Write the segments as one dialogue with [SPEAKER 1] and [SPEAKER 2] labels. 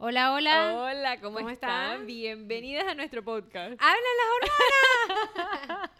[SPEAKER 1] Hola, hola.
[SPEAKER 2] Hola, ¿cómo,
[SPEAKER 1] ¿Cómo
[SPEAKER 2] están?
[SPEAKER 1] están?
[SPEAKER 2] Bienvenidas a nuestro podcast.
[SPEAKER 1] ¡Hablan las hormonas!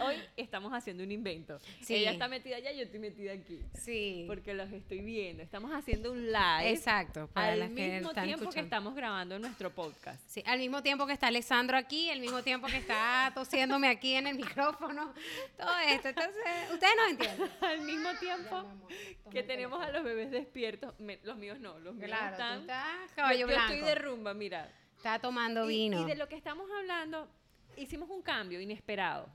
[SPEAKER 2] Hoy estamos haciendo un invento.
[SPEAKER 1] Sí.
[SPEAKER 2] Ella está metida allá, yo estoy metida aquí.
[SPEAKER 1] sí.
[SPEAKER 2] Porque los estoy viendo. Estamos haciendo un live
[SPEAKER 1] Exacto. Para las
[SPEAKER 2] al
[SPEAKER 1] que
[SPEAKER 2] mismo
[SPEAKER 1] están
[SPEAKER 2] tiempo que estamos grabando nuestro podcast.
[SPEAKER 1] Sí, al mismo tiempo que está Alessandro aquí, al mismo tiempo que está tosiéndome aquí en el micrófono, todo esto. Entonces, ustedes no entienden.
[SPEAKER 2] al mismo tiempo
[SPEAKER 1] Ya, amor,
[SPEAKER 2] que tenemos a los bebés despiertos. Me- los míos no, los míos
[SPEAKER 1] Claro, tú
[SPEAKER 2] están...
[SPEAKER 1] estás caballo
[SPEAKER 2] yo,
[SPEAKER 1] blanco.
[SPEAKER 2] estoy de rumba, mira.
[SPEAKER 1] Está tomando
[SPEAKER 2] Y-
[SPEAKER 1] vino.
[SPEAKER 2] Y, de lo que estamos hablando, hicimos un cambio inesperado.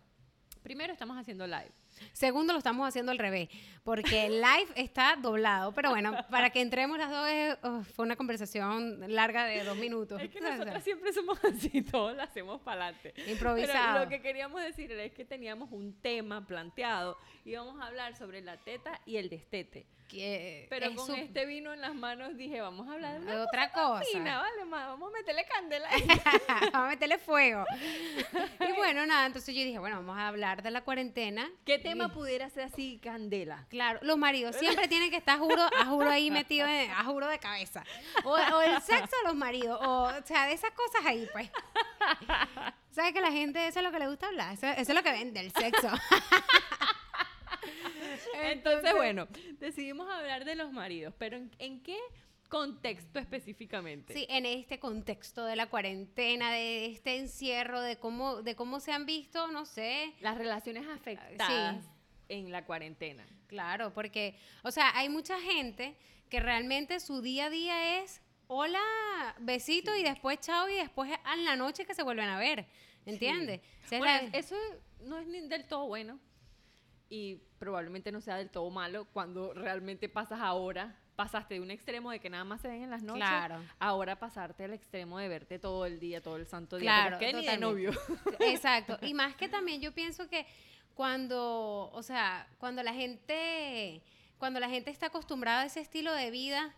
[SPEAKER 2] Primero estamos haciendo live.
[SPEAKER 1] Segundo, lo estamos haciendo al revés, porque el live está doblado. Pero bueno, para que entremos las dos, oh, fue una conversación larga de dos minutos.
[SPEAKER 2] Es que nosotras siempre somos así, todos lo hacemos para adelante.
[SPEAKER 1] Improvisado.
[SPEAKER 2] Pero lo que queríamos decir es que teníamos un tema planteado y íbamos a hablar sobre la teta y el destete.
[SPEAKER 1] Que
[SPEAKER 2] Pero
[SPEAKER 1] es
[SPEAKER 2] con
[SPEAKER 1] su-
[SPEAKER 2] este vino en las manos dije, vamos a hablar de
[SPEAKER 1] de otra
[SPEAKER 2] cosa
[SPEAKER 1] cosa.
[SPEAKER 2] fina, vale, ma, vamos a meterle candela.
[SPEAKER 1] vamos a meterle fuego. y bueno, nada, entonces yo dije, bueno, vamos a hablar de la cuarentena.
[SPEAKER 2] ¿Qué tema pudiera ser así, candela?
[SPEAKER 1] Claro, los maridos siempre tienen que estar, juro, a juro ahí metidos, en- a juro de cabeza. O, o el sexo o los maridos, o, o sea, de esas cosas ahí, pues. ¿Sabes que la gente, eso es lo que le gusta hablar? Eso, eso es lo que vende, el sexo.
[SPEAKER 2] Entonces, bueno, decidimos hablar de los maridos, pero ¿en, en qué contexto específicamente?
[SPEAKER 1] Sí, en este contexto de la cuarentena, de este encierro, de cómo, de cómo se han visto, no sé,
[SPEAKER 2] Las relaciones afectadas en la cuarentena.
[SPEAKER 1] Claro, porque, o sea, hay mucha gente que realmente su día a día es hola, besito y después chao y después en la noche que se vuelven a ver, ¿entiendes?
[SPEAKER 2] Bueno,
[SPEAKER 1] la-
[SPEAKER 2] eso no es ni del todo bueno y probablemente no sea del todo malo cuando realmente pasas ahora, pasaste de un extremo de que nada más se ven en las noches,
[SPEAKER 1] Claro.
[SPEAKER 2] ahora pasarte al extremo de verte todo el día, todo el santo día,
[SPEAKER 1] Claro,
[SPEAKER 2] porque ni de novio.
[SPEAKER 1] Exacto. Y más que también yo pienso que cuando, o sea, cuando la gente, cuando la gente está acostumbrada a ese estilo de vida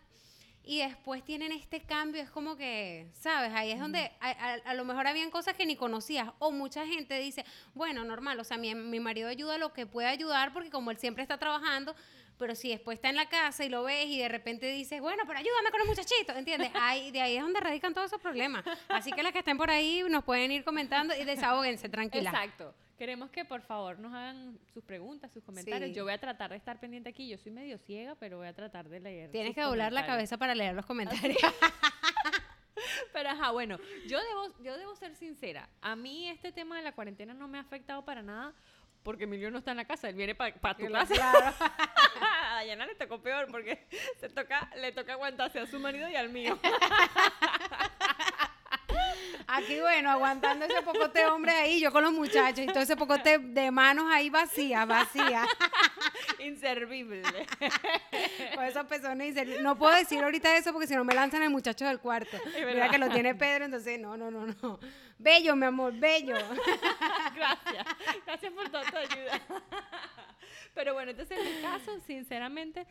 [SPEAKER 1] y después tienen este cambio, es como que, ¿sabes? Ahí es donde a, a- a lo mejor habían cosas que ni conocías. O mucha gente dice, bueno, normal, o sea, mi, mi marido ayuda lo que puede ayudar porque como él siempre está trabajando, pero si después está en la casa y lo ves y de repente dices, bueno, pero ayúdame con los muchachitos, ¿entiendes? Ahí, de ahí es donde radican todos esos problemas. Así que las que estén por ahí nos pueden ir comentando y desahóguense, tranquila.
[SPEAKER 2] Exacto. Queremos que por favor nos hagan sus preguntas, sus comentarios.
[SPEAKER 1] Sí.
[SPEAKER 2] Yo voy a tratar de estar pendiente aquí. Yo soy medio ciega, pero voy a tratar de leer.
[SPEAKER 1] Tienes que doblar la cabeza para leer los comentarios.
[SPEAKER 2] Pero ajá, bueno, yo debo, yo debo ser sincera. A mí este tema de la cuarentena no me ha afectado para nada porque Emilio no está en la casa, él viene para tu casa. a Dayana le tocó peor porque se toca, le toca aguantarse a su marido y al mío.
[SPEAKER 1] Aquí, bueno, aguantando ese pocote hombre ahí, yo con los muchachos y todo ese pocote de manos ahí vacías, vacías.
[SPEAKER 2] Inservible.
[SPEAKER 1] Con esos pezones inservibles. No puedo decir ahorita eso porque si no me lanzan el muchacho del cuarto. Mira que lo tiene Pedro, entonces no, no, no, no. Bello, mi amor, bello.
[SPEAKER 2] Gracias. Gracias por toda tu ayuda. Pero bueno, entonces en mi caso, sinceramente,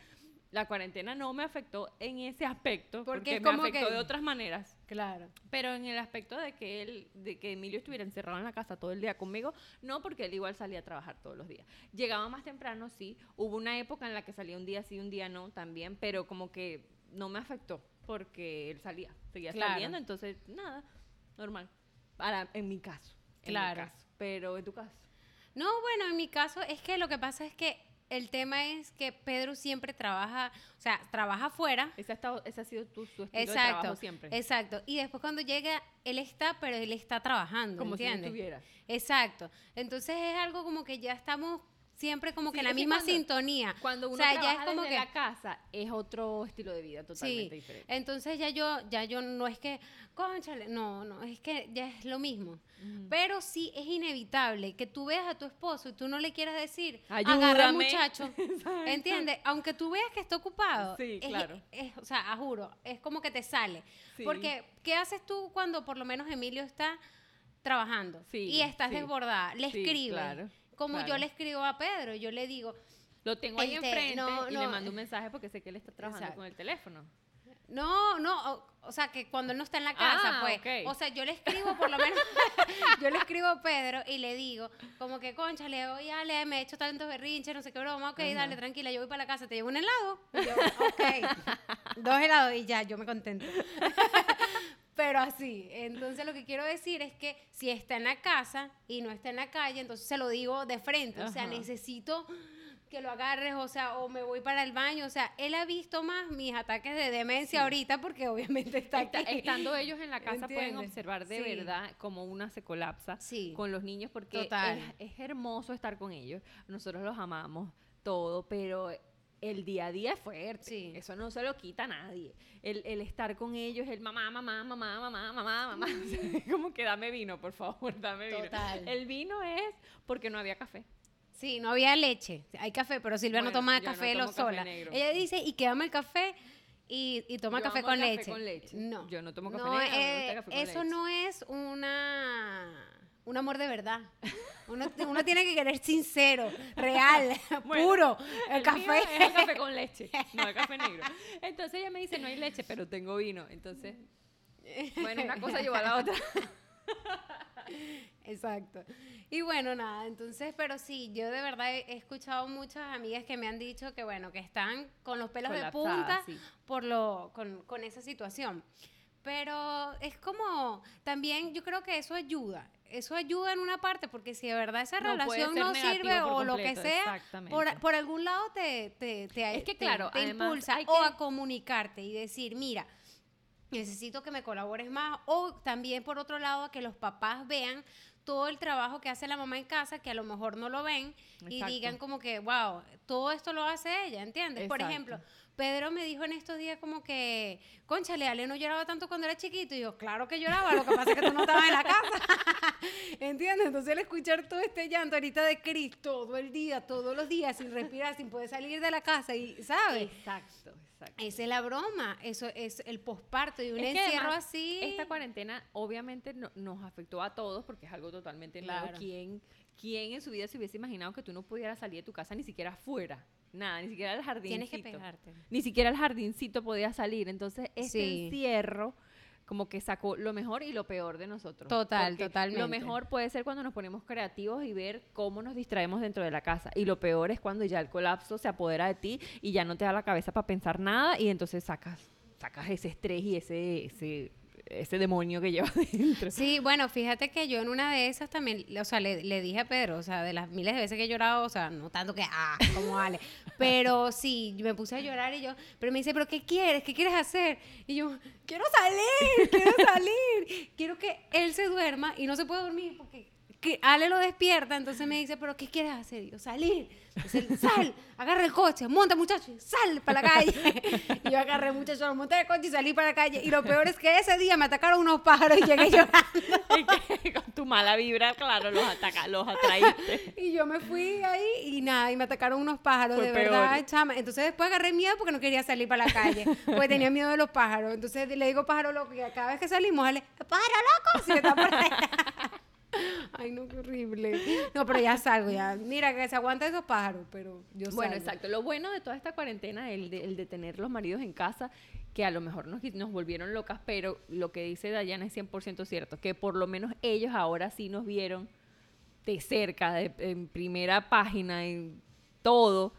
[SPEAKER 2] la cuarentena no me afectó en ese aspecto
[SPEAKER 1] Porque
[SPEAKER 2] porque,
[SPEAKER 1] es
[SPEAKER 2] me
[SPEAKER 1] como
[SPEAKER 2] afectó
[SPEAKER 1] que-
[SPEAKER 2] de otras maneras.
[SPEAKER 1] Claro.
[SPEAKER 2] Pero en el aspecto de que él, de que Emilio estuviera encerrado en la casa todo el día conmigo, no porque él igual salía a trabajar todos los días. Llegaba más temprano, sí. Hubo una época en la que salía un día sí, un día no, también, pero como que no me afectó porque él salía, seguía
[SPEAKER 1] Claro.
[SPEAKER 2] saliendo, entonces nada, normal. Para, en mi caso. en mi
[SPEAKER 1] Claro.
[SPEAKER 2] caso. Pero en tu caso.
[SPEAKER 1] No, bueno, en mi caso es que lo que pasa es que el tema es que Pedro siempre trabaja, o sea, trabaja afuera.
[SPEAKER 2] Ese ha, estado, ese ha sido tu, su estilo de trabajo siempre.
[SPEAKER 1] exacto. Y después cuando llega, él está, pero él está trabajando,
[SPEAKER 2] como si estuviera.
[SPEAKER 1] Exacto. Entonces es algo como que ya estamos siempre como
[SPEAKER 2] Sí,
[SPEAKER 1] que en la misma
[SPEAKER 2] cuando-
[SPEAKER 1] sintonía.
[SPEAKER 2] Cuando uno
[SPEAKER 1] o sea, ya es como
[SPEAKER 2] desde
[SPEAKER 1] que
[SPEAKER 2] la casa, es otro estilo de vida totalmente
[SPEAKER 1] sí.
[SPEAKER 2] diferente.
[SPEAKER 1] Entonces ya yo ya yo no es que, conchale, no, no, es que ya es lo mismo. Pero sí es inevitable que tú veas a tu esposo y tú no le quieras decir, agarra
[SPEAKER 2] Ayúdame.
[SPEAKER 1] muchacho, ¿entiendes? Aunque tú veas que está ocupado.
[SPEAKER 2] Sí,
[SPEAKER 1] es-
[SPEAKER 2] claro.
[SPEAKER 1] es- o sea, juro, es como que te sale.
[SPEAKER 2] Sí.
[SPEAKER 1] Porque, ¿qué haces tú cuando por lo menos Emilio está trabajando
[SPEAKER 2] Sí,
[SPEAKER 1] y estás
[SPEAKER 2] sí.
[SPEAKER 1] desbordada? Le
[SPEAKER 2] Sí,
[SPEAKER 1] escribes.
[SPEAKER 2] claro,
[SPEAKER 1] como yo le escribo a Pedro, yo le digo,
[SPEAKER 2] Lo tengo ahí
[SPEAKER 1] Este,
[SPEAKER 2] enfrente
[SPEAKER 1] no,
[SPEAKER 2] y
[SPEAKER 1] no.
[SPEAKER 2] le mando un mensaje porque sé que él está trabajando
[SPEAKER 1] Exacto.
[SPEAKER 2] con el teléfono.
[SPEAKER 1] No, no, o, o sea, que cuando él no está en la casa,
[SPEAKER 2] Ah,
[SPEAKER 1] pues.
[SPEAKER 2] ok.
[SPEAKER 1] O sea, yo le escribo por lo menos, yo le escribo a Pedro y le digo, como que, conchale, oye, Ale, me he hecho tantos berrinches, no sé qué broma, ok, dale, tranquila, yo voy para la casa, te llevo un helado. Y yo, ok, dos helados y ya, yo me contento. pero así. Entonces lo que quiero decir es que si está en la casa y no está en la calle, entonces se lo digo de frente. O sea, necesito que lo agarres, o sea, o me voy para el baño. O sea, él ha visto más mis ataques de demencia ahorita porque obviamente está aquí.
[SPEAKER 2] estando ellos en la casa pueden observar de
[SPEAKER 1] Sí.
[SPEAKER 2] verdad como una se colapsa
[SPEAKER 1] Sí.
[SPEAKER 2] con los niños porque
[SPEAKER 1] Total.
[SPEAKER 2] Es, es hermoso estar con ellos. Nosotros los amamos todo, pero el día a día es fuerte.
[SPEAKER 1] Sí.
[SPEAKER 2] Eso no se lo quita a nadie. El, el estar con ellos, el mamá, mamá, mamá, mamá, mamá, mamá. O sea, como que dame vino, por favor, dame vino.
[SPEAKER 1] Total.
[SPEAKER 2] El vino es porque no había café.
[SPEAKER 1] Sí, no había leche. Hay café, pero Silvia no toma
[SPEAKER 2] no
[SPEAKER 1] café
[SPEAKER 2] tomo
[SPEAKER 1] lo sola. Ella dice, y quédame el café y, y toma
[SPEAKER 2] Yo
[SPEAKER 1] café,
[SPEAKER 2] amo
[SPEAKER 1] con,
[SPEAKER 2] café
[SPEAKER 1] leche.
[SPEAKER 2] con leche.
[SPEAKER 1] No.
[SPEAKER 2] Yo no tomo café
[SPEAKER 1] No,
[SPEAKER 2] negro,
[SPEAKER 1] eh,
[SPEAKER 2] café con
[SPEAKER 1] Eso
[SPEAKER 2] leche.
[SPEAKER 1] no es una un amor de verdad. Uno, uno tiene que querer sincero, real,
[SPEAKER 2] Bueno,
[SPEAKER 1] puro. El,
[SPEAKER 2] El
[SPEAKER 1] café.
[SPEAKER 2] es el café con leche, no el café negro. Entonces ella me dice, no hay leche, pero tengo vino. Entonces, bueno, una cosa lleva a la otra.
[SPEAKER 1] Exacto. Y bueno, nada, entonces, pero sí, yo de verdad he, escuchado muchas amigas que me han dicho que, bueno, que están con los pelos de punta
[SPEAKER 2] sí.
[SPEAKER 1] por lo, con, con esa situación. Pero es como, también yo creo que eso ayuda. Eso ayuda en una parte, porque si de verdad esa
[SPEAKER 2] No,
[SPEAKER 1] relación no sirve o lo que sea, por, por algún lado te, te, te,
[SPEAKER 2] Es que,
[SPEAKER 1] te-
[SPEAKER 2] claro,
[SPEAKER 1] te
[SPEAKER 2] además
[SPEAKER 1] impulsa o a comunicarte y decir, mira, necesito que me colabores más o también por otro lado a que los papás vean todo el trabajo que hace la mamá en casa que a lo mejor no lo ven y digan como que wow todo esto lo hace ella ¿entiendes? por ejemplo Pedro me dijo en estos días como que conchale Ale no lloraba tanto cuando era chiquito y yo claro que lloraba lo que pasa es que tú no estabas en la casa ¿entiendes? entonces el escuchar todo este llanto ahorita de Cris todo el día todos los días sin respirar sin poder salir de la casa y ¿sabes?
[SPEAKER 2] Exacto, exacto.
[SPEAKER 1] Esa es la broma, eso es el posparto y un
[SPEAKER 2] Es
[SPEAKER 1] encierro
[SPEAKER 2] además,
[SPEAKER 1] así.
[SPEAKER 2] Esta cuarentena obviamente no- nos afectó a todos porque es algo totalmente nuevo.
[SPEAKER 1] Claro.
[SPEAKER 2] ¿Quién, ¿Quién en su vida se hubiese imaginado que tú no pudieras salir de tu casa ni siquiera afuera? Nada, ni siquiera al jardín.
[SPEAKER 1] Tienes que pegarte.
[SPEAKER 2] Ni siquiera al jardincito podías salir. Entonces, este
[SPEAKER 1] Sí.
[SPEAKER 2] encierro como que sacó lo mejor y lo peor de nosotros.
[SPEAKER 1] Total,
[SPEAKER 2] Porque
[SPEAKER 1] totalmente.
[SPEAKER 2] Lo mejor puede ser cuando nos ponemos creativos y ver cómo nos distraemos dentro de la casa. Y lo peor es cuando ya el colapso se apodera de ti y ya no te da la cabeza para pensar nada y entonces sacas, sacas ese estrés y ese, ese, ese demonio que llevas dentro.
[SPEAKER 1] Sí, bueno, fíjate que yo en una de esas también, o sea, le, le dije a Pedro, o sea, de las miles de veces que he llorado, o sea, no tanto que, ah, como Ale, pero sí, me puse a llorar y yo, pero me dice, pero ¿qué quieres? ¿Qué quieres hacer? Y yo, quiero salir, quiero salir, quiero que él se duerma y no se puede dormir porque que Ale lo despierta, entonces me dice, pero ¿qué quieres hacer? Y yo, salir. Entonces él, sal, agarra el coche, monta muchacho, sal para la calle. Y yo agarré muchacho, lo monté el coche y salí para la calle. Y lo peor es que ese día me atacaron unos pájaros y llegué llorando.
[SPEAKER 2] Y con tu mala vibra, claro, los, ataca, los atraíste.
[SPEAKER 1] Y yo me fui ahí y nada, y me atacaron unos pájaros,
[SPEAKER 2] Fue
[SPEAKER 1] de
[SPEAKER 2] peor.
[SPEAKER 1] verdad, chama. Entonces después agarré miedo porque no quería salir para la calle, porque tenía miedo de los pájaros. Entonces le digo pájaro loco, y cada vez que salimos, él, pájaro loco, si está por ahí. Ay, no, qué horrible. No, pero ya salgo, ya. Mira, que se aguanta esos pájaros, pero yo
[SPEAKER 2] Bueno,
[SPEAKER 1] salgo.
[SPEAKER 2] exacto. Lo bueno de toda esta cuarentena, el de, el de tener los maridos en casa, que a lo mejor nos, nos volvieron locas, pero lo que dice Dayana es 100% cierto, que por lo menos ellos ahora sí nos vieron de cerca, de- en primera página, en todo,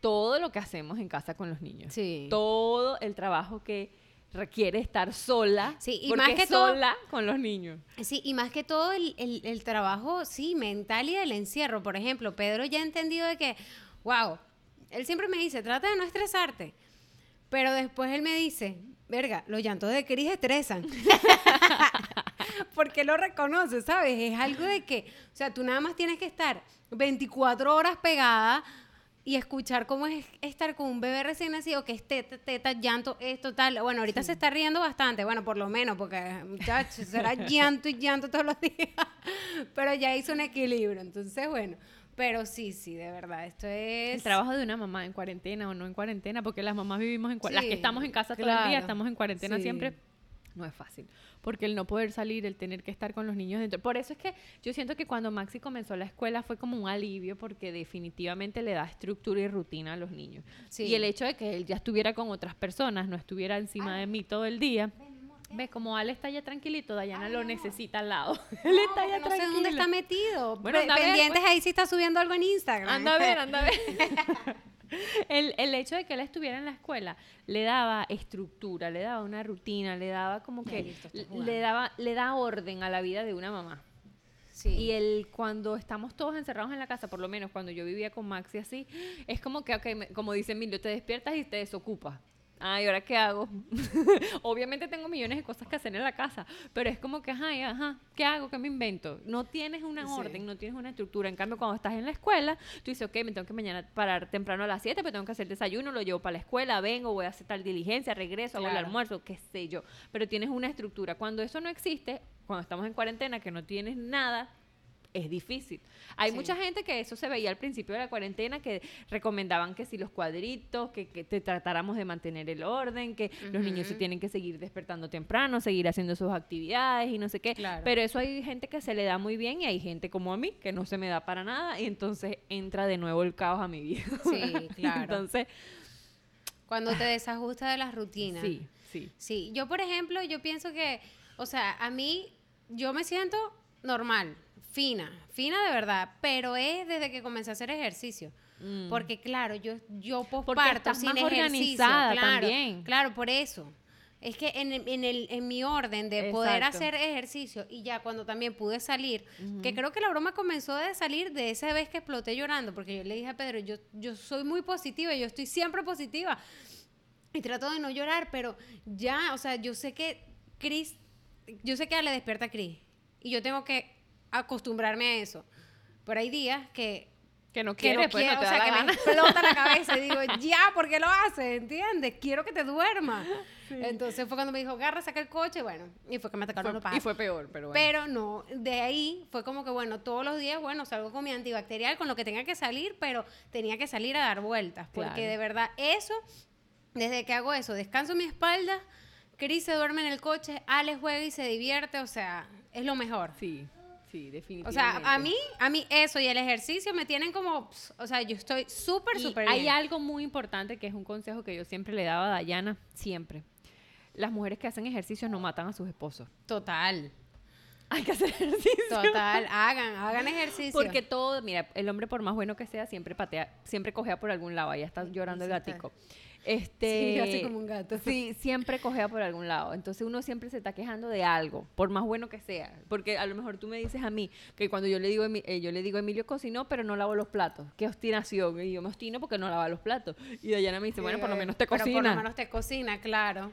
[SPEAKER 2] todo lo que hacemos en casa con los niños.
[SPEAKER 1] Sí.
[SPEAKER 2] Todo el trabajo que requiere estar sola,
[SPEAKER 1] Sí, y
[SPEAKER 2] porque
[SPEAKER 1] más que todo-
[SPEAKER 2] sola con los niños.
[SPEAKER 1] Sí, y más que todo el, el- el trabajo, sí, mental y del encierro. Por ejemplo, Pedro ya ha entendido de que, wow, él siempre me dice, trata de no estresarte. Pero después él me dice, verga, los llantos de Cris estresan. Porque lo reconoce, ¿sabes? Es algo de que, o sea, tú nada más tienes que estar 24 horas pegada y escuchar cómo es estar con un bebé recién nacido, que es teta, teta, llanto, esto, tal. Bueno, ahorita se está riendo bastante, bueno, por lo menos, porque, muchachos, será llanto y llanto todos los días. Pero ya hizo un equilibrio, entonces, bueno. Pero sí, sí, de verdad, esto es...
[SPEAKER 2] El trabajo de una mamá en cuarentena o no en cuarentena, porque las mamás vivimos en cuarentena. las que
[SPEAKER 1] Sí,
[SPEAKER 2] estamos en casa todo el
[SPEAKER 1] claro.
[SPEAKER 2] día, estamos en cuarentena
[SPEAKER 1] Sí.
[SPEAKER 2] siempre. No es fácil, porque el no poder salir, el tener que estar con los niños dentro. Por eso es que yo siento que cuando Maxi comenzó la escuela fue como un alivio, porque definitivamente le da estructura y rutina a los niños.
[SPEAKER 1] Sí.
[SPEAKER 2] Y el hecho de que él ya estuviera con otras personas, no estuviera encima de mí todo el día. Ve, como Ale está ya tranquilito, Dayana lo necesita al lado. Él está ya
[SPEAKER 1] no sé
[SPEAKER 2] tranquilo.
[SPEAKER 1] dónde está metido.
[SPEAKER 2] Bueno,
[SPEAKER 1] Pe-
[SPEAKER 2] ver,
[SPEAKER 1] Pendientes
[SPEAKER 2] pues.
[SPEAKER 1] ahí si está subiendo algo en Instagram.
[SPEAKER 2] Anda a ver, anda a ver. el, el hecho de que él estuviera en la escuela le daba estructura, le daba una rutina, le daba como que
[SPEAKER 1] listo,
[SPEAKER 2] le- daba le da orden a la vida de una mamá.
[SPEAKER 1] Sí.
[SPEAKER 2] Y el cuando estamos todos encerrados en la casa, por lo menos cuando yo vivía con Maxi así, es como que, ok, me- como dice Emilio, te despiertas y te desocupas. Ay, ¿ahora qué hago? Obviamente tengo millones de cosas que hacer en la casa, pero es como que, ajá, y ajá, ¿qué hago? ¿Qué me invento? No tienes una
[SPEAKER 1] Sí.
[SPEAKER 2] orden, no tienes una estructura. En cambio, cuando estás en la escuela, tú dices, ok, me tengo que mañana parar temprano a las 7, pero tengo que hacer desayuno, lo llevo para la escuela, vengo, voy a hacer tal diligencia, regreso, hago el almuerzo, qué sé yo. Pero tienes una estructura. Cuando eso no existe, cuando estamos en cuarentena, que no tienes nada, es difícil. Hay
[SPEAKER 1] Sí.
[SPEAKER 2] mucha gente que eso se veía al principio de la cuarentena, que recomendaban que si los cuadritos, que, que te tratáramos de mantener el orden, que los niños se tienen que seguir despertando temprano, seguir haciendo sus actividades y no sé qué.
[SPEAKER 1] Claro.
[SPEAKER 2] Pero eso hay gente que se le da muy bien y hay gente como a mí que no se me da para nada y entonces entra de nuevo el caos a mi vida.
[SPEAKER 1] Sí, claro.
[SPEAKER 2] entonces,
[SPEAKER 1] Cuando te desajustas de las rutinas.
[SPEAKER 2] sí, sí.
[SPEAKER 1] Sí, yo por ejemplo, yo pienso que, o sea, a mí, yo me siento normal, fina, fina de verdad, pero es desde que comencé a hacer ejercicio.
[SPEAKER 2] Mm.
[SPEAKER 1] Porque claro, yo, yo posparto sin
[SPEAKER 2] más
[SPEAKER 1] ejercicio.
[SPEAKER 2] organizada
[SPEAKER 1] claro,
[SPEAKER 2] también.
[SPEAKER 1] Claro, por eso. Es que en, el- en, el, en mi orden de poder hacer ejercicio y ya cuando también pude salir, que creo que la broma comenzó de salir de esa vez que exploté llorando, porque yo le dije a Pedro, yo, yo soy muy positiva, yo estoy siempre positiva y trato de no llorar, pero ya, o sea, yo sé que Chris, yo sé que le despierta a Chris y yo tengo que acostumbrarme a eso. Pero hay días que
[SPEAKER 2] Que no
[SPEAKER 1] que
[SPEAKER 2] quiere,
[SPEAKER 1] no
[SPEAKER 2] pues, no te
[SPEAKER 1] o
[SPEAKER 2] da
[SPEAKER 1] sea,
[SPEAKER 2] la
[SPEAKER 1] que me explota la cabeza y digo, ya, ¿por qué lo haces? ¿Entiendes? Quiero que te duermas. Entonces fue cuando me dijo, agarra, saca el coche, bueno, y fue que me atacaron los
[SPEAKER 2] Fue- y
[SPEAKER 1] pasos.
[SPEAKER 2] fue peor, pero bueno.
[SPEAKER 1] Pero no, de ahí fue como que, bueno, todos los días, bueno, salgo con mi antibacterial, con lo que tenga que salir, pero tenía que salir a dar vueltas, porque
[SPEAKER 2] Claro.
[SPEAKER 1] de verdad eso, desde que hago eso, descanso mi espalda, Cris se duerme en el coche, Alex juega y se divierte, o sea, es lo mejor.
[SPEAKER 2] Sí, sí, definitivamente.
[SPEAKER 1] O sea, a mí, a mí eso y el ejercicio me tienen como, o sea, yo estoy súper, súper
[SPEAKER 2] hay algo muy importante que es un consejo que yo siempre le daba a Dayana, siempre. Las mujeres que hacen ejercicio no matan a sus esposos.
[SPEAKER 1] Total,
[SPEAKER 2] Hay que hacer ejercicio.
[SPEAKER 1] total, hagan, hagan ejercicio.
[SPEAKER 2] Porque todo, mira, el hombre por más bueno que sea, siempre patea, siempre cojea por algún lado. Ahí está llorando el
[SPEAKER 1] está.
[SPEAKER 2] Este,
[SPEAKER 1] Sí, así como un gato.
[SPEAKER 2] Sí, siempre cojea por algún lado. Entonces uno siempre se está quejando de algo, por más bueno que sea. Porque a lo mejor tú me dices a mí que cuando yo le digo, eh, yo le digo Emilio cocinó, pero no lavo los platos. Qué obstinación. Y yo me obstino porque no lava los platos. Y Dayana me dice, bueno, por lo menos te
[SPEAKER 1] Pero
[SPEAKER 2] cocina.
[SPEAKER 1] por lo menos te cocina, claro.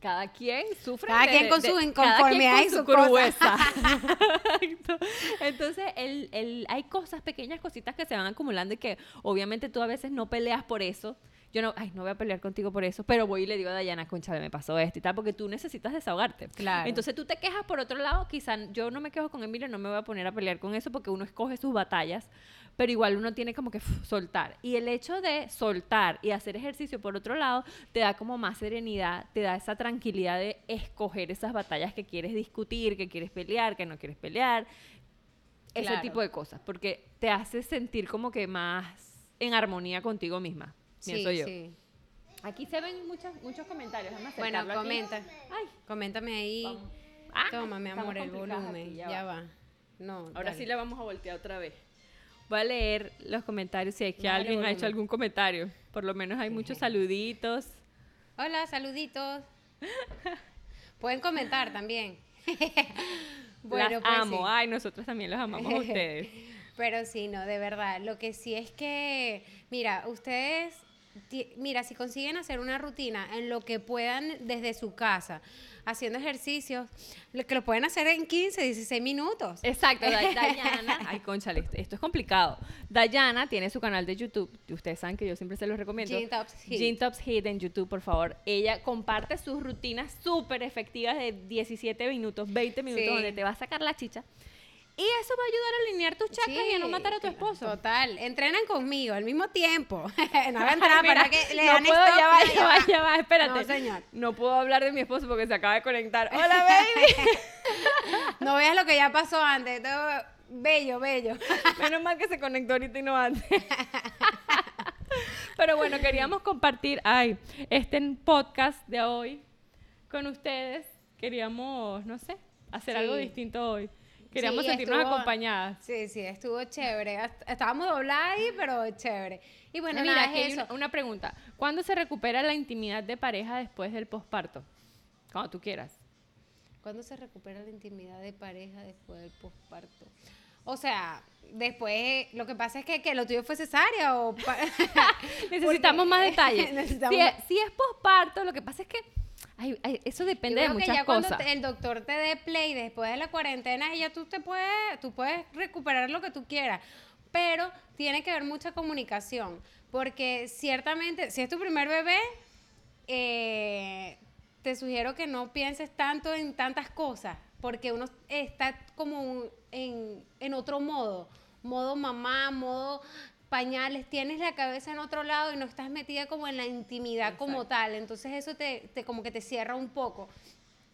[SPEAKER 2] Cada quien sufre.
[SPEAKER 1] Cada
[SPEAKER 2] de-
[SPEAKER 1] quien con
[SPEAKER 2] de-
[SPEAKER 1] su inconformidad y su
[SPEAKER 2] crudeza. Exacto. Entonces, el, el- hay cosas, pequeñas cositas que se van acumulando y que obviamente tú a veces no peleas por eso. Yo no, ay, no voy a pelear contigo por eso, pero voy y le digo a Dayana, concha, me pasó esto y tal, porque tú necesitas desahogarte.
[SPEAKER 1] Claro.
[SPEAKER 2] Entonces tú te quejas por otro lado, quizá yo no me quejo con Emilio, no me voy a poner a pelear con eso porque uno escoge sus batallas, pero igual uno tiene como que soltar. Y el hecho de soltar y hacer ejercicio por otro lado te da como más serenidad, te da esa tranquilidad de escoger esas batallas que quieres discutir, que quieres pelear, que no quieres pelear, ese
[SPEAKER 1] Claro.
[SPEAKER 2] tipo de cosas, porque te hace sentir como que más en armonía contigo misma,
[SPEAKER 1] Sí,
[SPEAKER 2] pienso yo.
[SPEAKER 1] sí.
[SPEAKER 2] Aquí se ven muchos, muchos comentarios.
[SPEAKER 1] Bueno,
[SPEAKER 2] aquí.
[SPEAKER 1] comenta.
[SPEAKER 2] Ay,
[SPEAKER 1] Coméntame ahí.
[SPEAKER 2] Ah,
[SPEAKER 1] Toma, mi amor, el volumen.
[SPEAKER 2] aquí,
[SPEAKER 1] ya,
[SPEAKER 2] ya
[SPEAKER 1] va. No,
[SPEAKER 2] Ahora
[SPEAKER 1] dale.
[SPEAKER 2] sí la vamos a voltear otra vez. Voy a leer los comentarios si es que alguien ha
[SPEAKER 1] volumen.
[SPEAKER 2] hecho algún comentario. Por lo menos hay muchos saluditos.
[SPEAKER 1] Hola, saluditos. Pueden comentar también.
[SPEAKER 2] Las
[SPEAKER 1] pues
[SPEAKER 2] amo.
[SPEAKER 1] sí.
[SPEAKER 2] Ay, nosotros también los amamos a ustedes.
[SPEAKER 1] Pero sí, no, de verdad. Lo que sí es que, mira, ustedes, mira, si consiguen hacer una rutina en lo que puedan desde su casa, haciendo ejercicios, lo que lo pueden hacer en 15, 16 minutos.
[SPEAKER 2] Exacto, Day- Dayana. Ay, conchale, esto- es complicado. Dayana tiene su canal de YouTube. Ustedes saben que yo siempre se los recomiendo.
[SPEAKER 1] Jean Tops Hit.
[SPEAKER 2] Jean Tops Hit en YouTube, por favor. Ella comparte sus rutinas súper efectivas de 17 minutos, 20 minutos,
[SPEAKER 1] Sí.
[SPEAKER 2] donde te va a sacar la chicha. Y eso va a ayudar a alinear tus chakras y a no
[SPEAKER 1] Sí,
[SPEAKER 2] matar a tu esposo.
[SPEAKER 1] Total, entrenan conmigo al mismo tiempo. no hagan no que le
[SPEAKER 2] no
[SPEAKER 1] dan
[SPEAKER 2] puedo, ya va, ya va, ya va, espérate.
[SPEAKER 1] No, señor.
[SPEAKER 2] No puedo hablar de mi esposo porque se acaba de conectar. Hola, baby.
[SPEAKER 1] No veas lo que ya pasó antes. todo bello, bello.
[SPEAKER 2] Menos mal que se conectó ahorita y no antes. Pero bueno, queríamos compartir ay, este podcast de hoy con ustedes. Queríamos, no sé, hacer
[SPEAKER 1] Sí.
[SPEAKER 2] algo distinto hoy. Queríamos
[SPEAKER 1] Sí,
[SPEAKER 2] sentirnos
[SPEAKER 1] estuvo-
[SPEAKER 2] acompañadas.
[SPEAKER 1] Sí, sí, estuvo chévere. Est- Estábamos dobladas ahí, pero chévere. Y bueno,
[SPEAKER 2] Mira,
[SPEAKER 1] nada, es eso.
[SPEAKER 2] una, una pregunta. ¿Cuándo se recupera la intimidad de pareja después del posparto? Cuando tú quieras.
[SPEAKER 1] ¿Cuándo se recupera la intimidad de pareja después del posparto? O sea, después, lo que pasa es que, que lo tuyo fue cesárea o...
[SPEAKER 2] Necesitamos más detalles.
[SPEAKER 1] necesitamos
[SPEAKER 2] si, si es posparto, lo que pasa es que ay, ay, eso
[SPEAKER 1] Yo
[SPEAKER 2] depende de
[SPEAKER 1] creo que
[SPEAKER 2] muchas
[SPEAKER 1] ya cuando
[SPEAKER 2] cosas.
[SPEAKER 1] te- el doctor te dé play después de la cuarentena, ya tú te puedes, tú puedes recuperar lo que tú quieras. Pero tiene que haber mucha comunicación. Porque ciertamente, si es tu primer bebé, eh, te sugiero que no pienses tanto en tantas cosas. Porque uno está como un- en, en otro modo. Modo mamá, modo pañales, tienes la cabeza en otro lado y no estás metida como en la intimidad como tal. Entonces eso te, te como que te cierra un poco.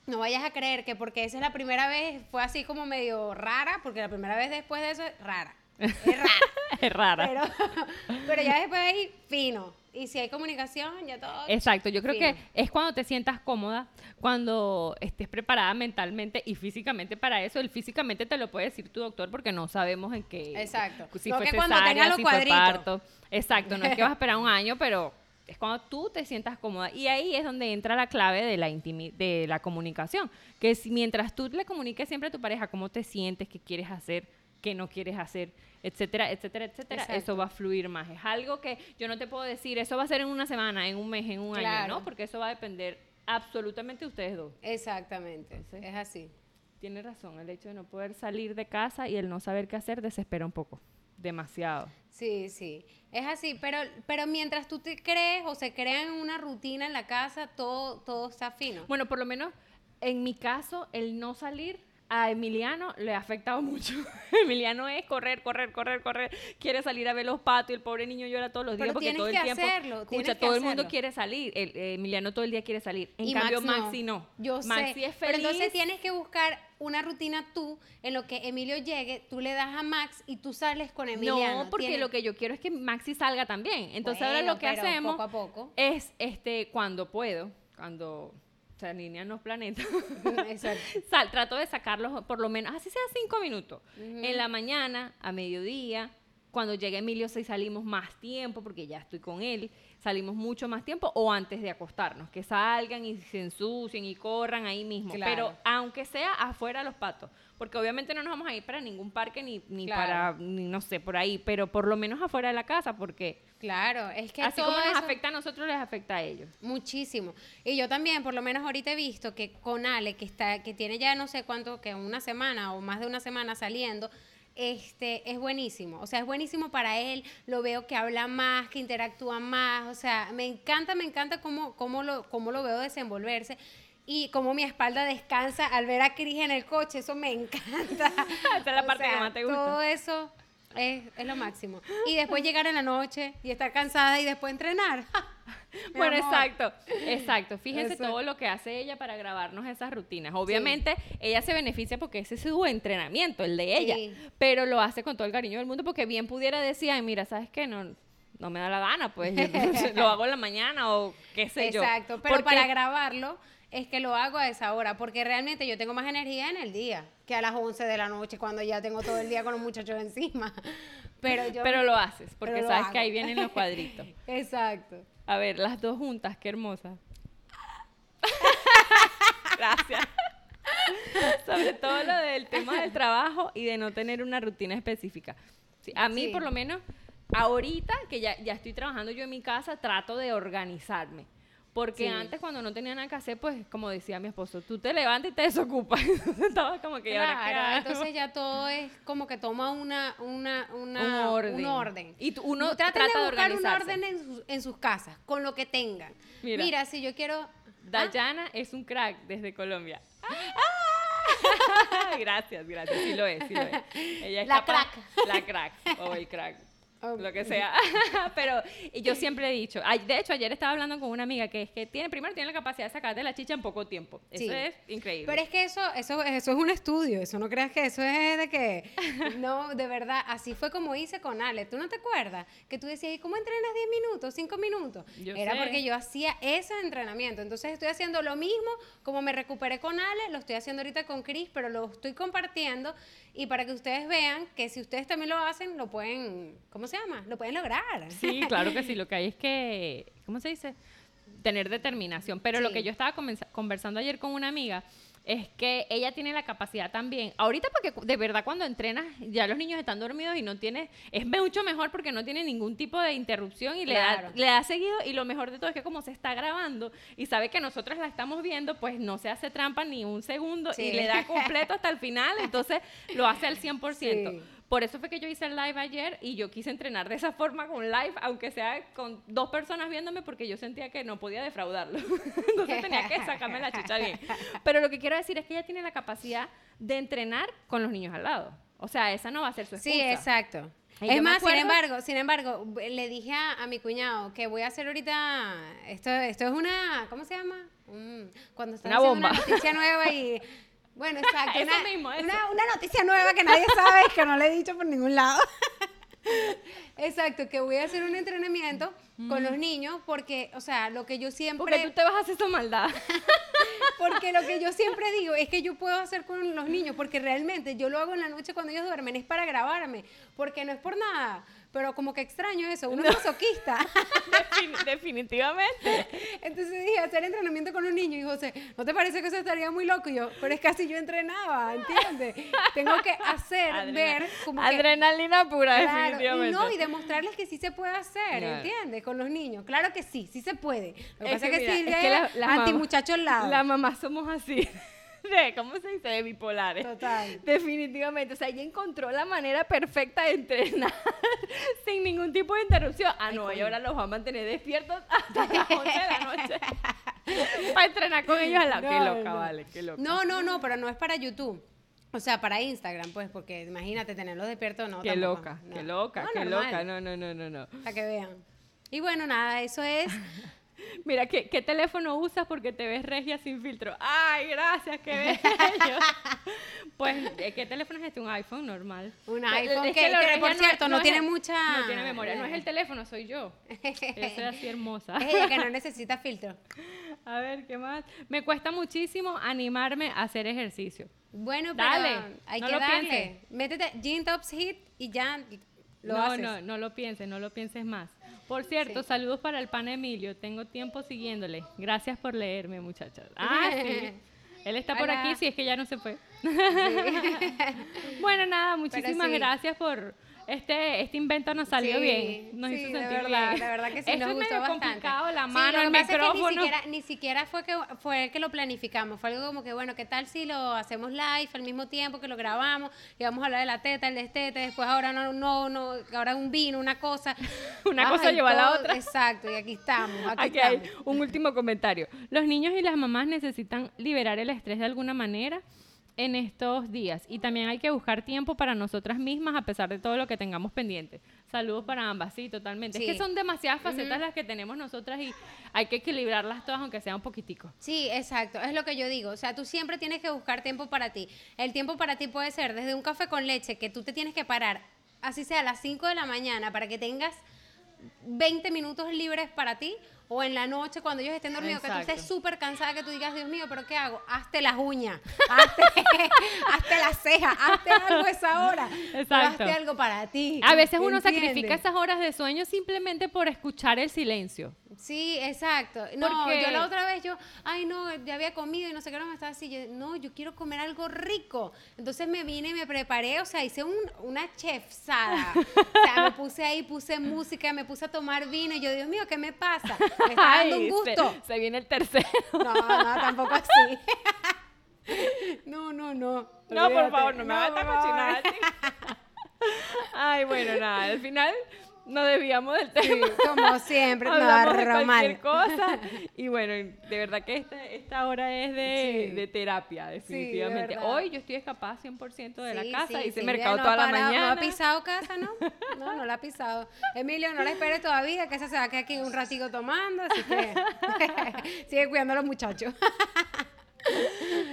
[SPEAKER 1] No vayas a creer que porque esa es la primera vez, fue así como medio rara, porque la primera vez después de eso es rara. Es rara.
[SPEAKER 2] es rara.
[SPEAKER 1] pero, pero ya después ahí, fino. Y si hay comunicación, ya todo.
[SPEAKER 2] Exacto, yo creo que es cuando te sientas cómoda, cuando estés preparada mentalmente y físicamente para eso. El físicamente te lo puede decir tu doctor porque no sabemos en qué.
[SPEAKER 1] Exacto.
[SPEAKER 2] Si
[SPEAKER 1] No
[SPEAKER 2] fue
[SPEAKER 1] que cuando
[SPEAKER 2] cesárea,
[SPEAKER 1] tenga los
[SPEAKER 2] si fue parto. Exacto, no es que vas a esperar un año, pero es cuando tú te sientas cómoda. Y ahí es donde entra la clave de la, intimi- de la comunicación. Que si mientras tú le comuniques siempre a tu pareja cómo te sientes, qué quieres hacer, qué no quieres hacer, etcétera, etcétera, etcétera,
[SPEAKER 1] Exacto.
[SPEAKER 2] eso va a fluir más. Es algo que yo no te puedo decir, eso va a ser en una semana, en un mes, en un año. ¿no? Porque eso va a depender absolutamente de ustedes dos.
[SPEAKER 1] Exactamente.
[SPEAKER 2] Entonces-
[SPEAKER 1] es así.
[SPEAKER 2] Tienes razón, el hecho de no poder salir de casa y el no saber qué hacer desespera un poco. Demasiado.
[SPEAKER 1] Sí, sí. Es así, pero, pero mientras tú te crees o se crean una rutina en la casa, todo, todo está fino.
[SPEAKER 2] Bueno, por lo menos en mi caso, el no salir a Emiliano le ha afectado mucho. Emiliano es correr, correr, correr, correr. Quiere salir a ver los patos y el pobre niño llora todos los días
[SPEAKER 1] Pero
[SPEAKER 2] porque todo el
[SPEAKER 1] que
[SPEAKER 2] tiempo.
[SPEAKER 1] hacerlo,
[SPEAKER 2] escucha, todo el mundo quiere salir. El, eh, Emiliano todo el día quiere salir. En
[SPEAKER 1] Y
[SPEAKER 2] cambio,
[SPEAKER 1] Max
[SPEAKER 2] Maxi no.
[SPEAKER 1] Yo
[SPEAKER 2] Maxi
[SPEAKER 1] sé.
[SPEAKER 2] es
[SPEAKER 1] Pero
[SPEAKER 2] feliz.
[SPEAKER 1] entonces tienes que buscar una rutina tú, en lo que Emilio llegue, tú le das a Max y tú sales con Emiliano.
[SPEAKER 2] No, porque
[SPEAKER 1] Tienes-
[SPEAKER 2] lo que yo quiero es que Maxi salga también. Entonces ahora lo que
[SPEAKER 1] pero
[SPEAKER 2] hacemos
[SPEAKER 1] poco a poco.
[SPEAKER 2] es este cuando puedo, cuando se alinean los planetas.
[SPEAKER 1] Exacto.
[SPEAKER 2] Sal, trato de sacarlos por lo menos, así sea cinco minutos. En la mañana, a mediodía, cuando llegue Emilio, si salimos más tiempo, porque ya estoy con él, salimos mucho más tiempo, o antes de acostarnos, que salgan y se ensucien y corran ahí mismo.
[SPEAKER 1] Claro.
[SPEAKER 2] Pero aunque sea afuera los patos, porque obviamente no nos vamos a ir para ningún parque ni, ni
[SPEAKER 1] Claro.
[SPEAKER 2] para, ni no sé, por ahí, pero por lo menos afuera de la casa, porque
[SPEAKER 1] Claro, es que
[SPEAKER 2] así
[SPEAKER 1] todo
[SPEAKER 2] como nos
[SPEAKER 1] eso-
[SPEAKER 2] afecta a nosotros, les afecta a ellos.
[SPEAKER 1] Muchísimo. Y yo también, por lo menos ahorita he visto que con Ale, que está, que tiene ya no sé cuánto, que una semana o más de una semana saliendo, este, es buenísimo. O sea, es buenísimo para él. Lo veo que habla más, que interactúa más. O sea, me encanta, me encanta cómo, cómo, lo, cómo lo veo desenvolverse. Y cómo mi espalda descansa al ver a Cris en el coche, eso me encanta.
[SPEAKER 2] Esa es la
[SPEAKER 1] O
[SPEAKER 2] parte que más te gusta.
[SPEAKER 1] Todo eso es, es lo máximo. Y después llegar en la noche y estar cansada y después entrenar.
[SPEAKER 2] Bueno, exacto, exacto. Fíjense
[SPEAKER 1] Eso.
[SPEAKER 2] todo lo que hace ella para grabarnos esas rutinas. Obviamente, ella se beneficia porque ese es su entrenamiento, el de ella.
[SPEAKER 1] Sí.
[SPEAKER 2] Pero lo hace con todo el cariño del mundo porque bien pudiera decir, ay, mira, ¿sabes qué? No, no me da la gana, pues lo hago en la mañana o qué sé yo.
[SPEAKER 1] Exacto, pero
[SPEAKER 2] Porque-
[SPEAKER 1] para grabarlo es que lo hago a esa hora, porque realmente yo tengo más energía en el día que a las 11 de la noche cuando ya tengo todo el día con los muchachos encima. Pero yo...
[SPEAKER 2] Pero lo haces, porque sabes que ahí vienen los cuadritos.
[SPEAKER 1] Exacto.
[SPEAKER 2] A ver, las dos juntas, qué hermosas. Gracias. Sobre todo lo del tema del trabajo y de no tener una rutina específica. Sí, a mí,
[SPEAKER 1] Sí.
[SPEAKER 2] por lo menos, ahorita que ya, ya estoy trabajando yo en mi casa, trato de organizarme. Porque
[SPEAKER 1] Sí.
[SPEAKER 2] antes, cuando no tenía nada que hacer, pues, como decía mi esposo, tú te levantas y te desocupas. Entonces, Estaba como que, ¿y ahora
[SPEAKER 1] entonces ya todo es como que toma una, una, una
[SPEAKER 2] Un orden.
[SPEAKER 1] un orden.
[SPEAKER 2] Y uno trata de
[SPEAKER 1] de buscar un
[SPEAKER 2] organizarse.
[SPEAKER 1] orden en sus, en sus casas, con lo que tengan.
[SPEAKER 2] Mira.
[SPEAKER 1] Mira, si yo quiero... ¿Ah?
[SPEAKER 2] Dayana es un crack desde Colombia. gracias, gracias. Sí lo es, sí lo es. Ella es
[SPEAKER 1] La
[SPEAKER 2] capaz-
[SPEAKER 1] crack.
[SPEAKER 2] La crack o el crack. Lo que sea. Pero yo siempre he dicho, de hecho ayer estaba hablando con una amiga que es que tiene, primero tiene la capacidad de sacarte la chicha en poco tiempo. Eso es increíble.
[SPEAKER 1] Pero es que eso, eso, eso es un estudio, eso no creas que eso es de que, no, de verdad, así fue como hice con Ale. ¿Tú no te acuerdas? Que tú decías, ¿y cómo entrenas 10 minutos, 5 minutos? Era porque yo hacía ese entrenamiento. Entonces estoy haciendo lo mismo, como me recuperé con Ale, lo estoy haciendo ahorita con Chris, pero lo estoy compartiendo y para que ustedes vean que si ustedes también lo hacen, lo pueden, ¿cómo se llama? Lo pueden lograr.
[SPEAKER 2] Sí, claro que sí, lo que hay es que, ¿cómo se dice? Tener determinación. Pero lo que yo estaba conversando ayer con una amiga es que ella tiene la capacidad también. Ahorita porque de verdad cuando entrenas ya los niños están dormidos y no tiene, es mucho mejor porque no tiene ningún tipo de interrupción y le, da, le ha seguido y lo mejor de todo es que como se está grabando y sabe que nosotros la estamos viendo, pues no se hace trampa ni un segundo y le da completo hasta el final, entonces lo hace al 100%. Sí. Por eso fue que yo hice el live ayer y yo quise entrenar de esa forma con live, aunque sea con dos personas viéndome, porque yo sentía que no podía defraudarlo. Entonces tenía que sacarme la chicha bien. Pero lo que quiero decir es que ella tiene la capacidad de entrenar con los niños al lado. O sea, esa no va a ser su excusa.
[SPEAKER 1] Sí, exacto. es más, sin embargo, sin embargo, le dije a, mi cuñado que voy a hacer ahorita, esto, esto es una, ¿cómo se llama? cuando está una bomba. una noticia nueva y bueno, exacto. una, mismo, Una, noticia nueva que nadie sabe, que no le he dicho por ningún lado. Exacto, que voy a hacer un entrenamiento con los niños porque, o sea, lo que yo siempre...
[SPEAKER 2] Porque tú te vas a hacer esa maldad.
[SPEAKER 1] porque lo que yo siempre digo es que yo puedo hacer con los niños, porque realmente yo lo hago en la noche cuando ellos duermen, es para grabarme, porque no es por nada pero como que extraño eso, uno es masoquista.
[SPEAKER 2] definitivamente.
[SPEAKER 1] Entonces dije, hacer entrenamiento con un niño, y José, ¿no te parece que eso estaría muy loco? Y yo, pero es casi yo entrenaba, ¿entiendes? Tengo que hacer, ver como
[SPEAKER 2] Adrenalina pura, definitivamente.
[SPEAKER 1] Y no, y demostrarles que sí se puede hacer, ¿entiendes? Con los niños. Claro que sí, sí se puede. Lo que pasa es que, Silvia es, que la, anti muchacho lado.
[SPEAKER 2] La mamá somos así. ¿cómo se dice? De bipolares.
[SPEAKER 1] Total.
[SPEAKER 2] Definitivamente. O sea, ella encontró la manera perfecta de entrenar sin ningún tipo de interrupción. Ah, no, y ahora los va a mantener despiertos hasta las 11 de la noche. para entrenar con ellos a la... qué loca, vale, qué loca.
[SPEAKER 1] No, no, no, pero no es para YouTube. O sea, para Instagram, pues, porque imagínate tenerlos despiertos, no.
[SPEAKER 2] Qué loca, qué loca, qué loca. No, no, no, no, no.
[SPEAKER 1] Para que vean. Y bueno, nada, eso es
[SPEAKER 2] Mira, ¿qué, ¿qué, teléfono usas porque te ves regia sin filtro? ¡Ay, gracias! ¡Qué bello! pues, ¿qué teléfono es este? Un iPhone normal.
[SPEAKER 1] Un iPhone que, por cierto, no, tiene mucha...
[SPEAKER 2] No tiene memoria. No es el teléfono, soy yo. Yo soy así hermosa.
[SPEAKER 1] Es ella que no necesita filtro.
[SPEAKER 2] A ver, ¿qué más? Me cuesta muchísimo animarme a hacer ejercicio.
[SPEAKER 1] Bueno, pero Dale, hay que darle. Métete Gym Tops Hit y ya lo
[SPEAKER 2] no, No, no lo pienses, no lo pienses más. Por cierto, saludos para el pan Emilio. Tengo tiempo siguiéndole. Gracias por leerme, muchachas. Ah, sí. Él está por aquí, si es que ya no se fue. bueno, nada, muchísimas gracias por, este, este invento nos salió bien. Nos hizo sentir
[SPEAKER 1] de verdad,
[SPEAKER 2] bien.
[SPEAKER 1] De verdad que sí, Esto nos
[SPEAKER 2] es
[SPEAKER 1] gustó
[SPEAKER 2] medio
[SPEAKER 1] bastante.
[SPEAKER 2] complicado, la mano, el micrófono.
[SPEAKER 1] ni, siquiera, ni siquiera fue que fue que lo planificamos. Fue algo como que, bueno, ¿qué tal si lo hacemos live al mismo tiempo que lo grabamos? Y vamos a hablar de la teta, el destete, después ahora no, no, no, ahora un vino, una cosa.
[SPEAKER 2] una cosa lleva a la otra.
[SPEAKER 1] Exacto, y aquí estamos. Aquí,
[SPEAKER 2] aquí hay un último comentario. Los niños y las mamás necesitan liberar el estrés de alguna manera en estos días. Y también hay que buscar tiempo para nosotras mismas a pesar de todo lo que tengamos pendiente. Saludos para ambas, sí, totalmente. Es que son demasiadas facetas las que tenemos nosotras y hay que equilibrarlas todas aunque sea un poquitico.
[SPEAKER 1] Sí, exacto, es lo que yo digo. O sea, tú siempre tienes que buscar tiempo para ti. El tiempo para ti puede ser desde un café con leche que tú te tienes que parar, así sea a las 5 de la mañana, para que tengas 20 minutos libres para ti o en la noche cuando ellos estén dormidos, que tú estés súper cansada, que tú digas, Dios mío, ¿pero qué hago? Hazte las uñas, hazte, hazte las cejas, hazte algo esa hora. Exacto. Hazte algo para ti.
[SPEAKER 2] A veces uno sacrifica esas horas de sueño simplemente por escuchar el silencio.
[SPEAKER 1] Sí, exacto. No, yo la otra vez yo, ay no, ya había comido y no sé qué, no me estaba así. Yo, no, yo quiero comer algo rico. Entonces me vine y me preparé, o sea, hice un, una chefsada. o sea, me puse ahí, puse música, me puse a tomar vino y yo, Dios mío, ¿qué me pasa? Me está dando un gusto.
[SPEAKER 2] Se, viene el tercero.
[SPEAKER 1] no, no, tampoco así. no, no, no.
[SPEAKER 2] No, por favor, no me va a estar cochinando. Ay, bueno, nada, al final nos desviamos del
[SPEAKER 1] Sí,
[SPEAKER 2] tema.
[SPEAKER 1] como siempre,
[SPEAKER 2] Hablamos de
[SPEAKER 1] normal.
[SPEAKER 2] cualquier cosa. Y bueno, de verdad que esta, esta hora es de,
[SPEAKER 1] Sí.
[SPEAKER 2] de terapia, definitivamente. Hoy yo estoy escapada 100% de la casa,
[SPEAKER 1] sí,
[SPEAKER 2] hice mercado
[SPEAKER 1] no
[SPEAKER 2] toda la
[SPEAKER 1] parado,
[SPEAKER 2] mañana.
[SPEAKER 1] No ha pisado casa, ¿no? No, no la ha pisado. Emilio, no la esperes todavía, que esa se va a quedar aquí un ratico tomando, así que sigue cuidando a los muchachos.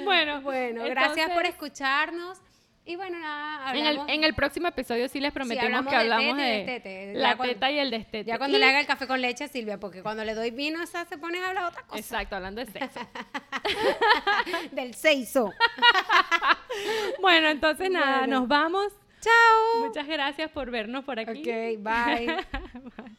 [SPEAKER 2] Bueno,
[SPEAKER 1] Bueno, gracias por escucharnos. Y bueno, nada,
[SPEAKER 2] En el,
[SPEAKER 1] hablamos.
[SPEAKER 2] en el próximo episodio sí les prometemos
[SPEAKER 1] hablamos
[SPEAKER 2] que
[SPEAKER 1] de
[SPEAKER 2] hablamos
[SPEAKER 1] tete y
[SPEAKER 2] de,
[SPEAKER 1] destete.
[SPEAKER 2] la
[SPEAKER 1] cuando-
[SPEAKER 2] teta y el destete.
[SPEAKER 1] ya cuando
[SPEAKER 2] Y-
[SPEAKER 1] le haga el café con leche a Silvia, porque cuando le doy vino, esa se pone a hablar otra cosa.
[SPEAKER 2] Exacto, hablando de sexo.
[SPEAKER 1] Del seiso.
[SPEAKER 2] bueno, entonces nada,
[SPEAKER 1] Bueno.
[SPEAKER 2] nos vamos.
[SPEAKER 1] Chao.
[SPEAKER 2] Muchas gracias por vernos por aquí.
[SPEAKER 1] Ok, bye.
[SPEAKER 2] Bye.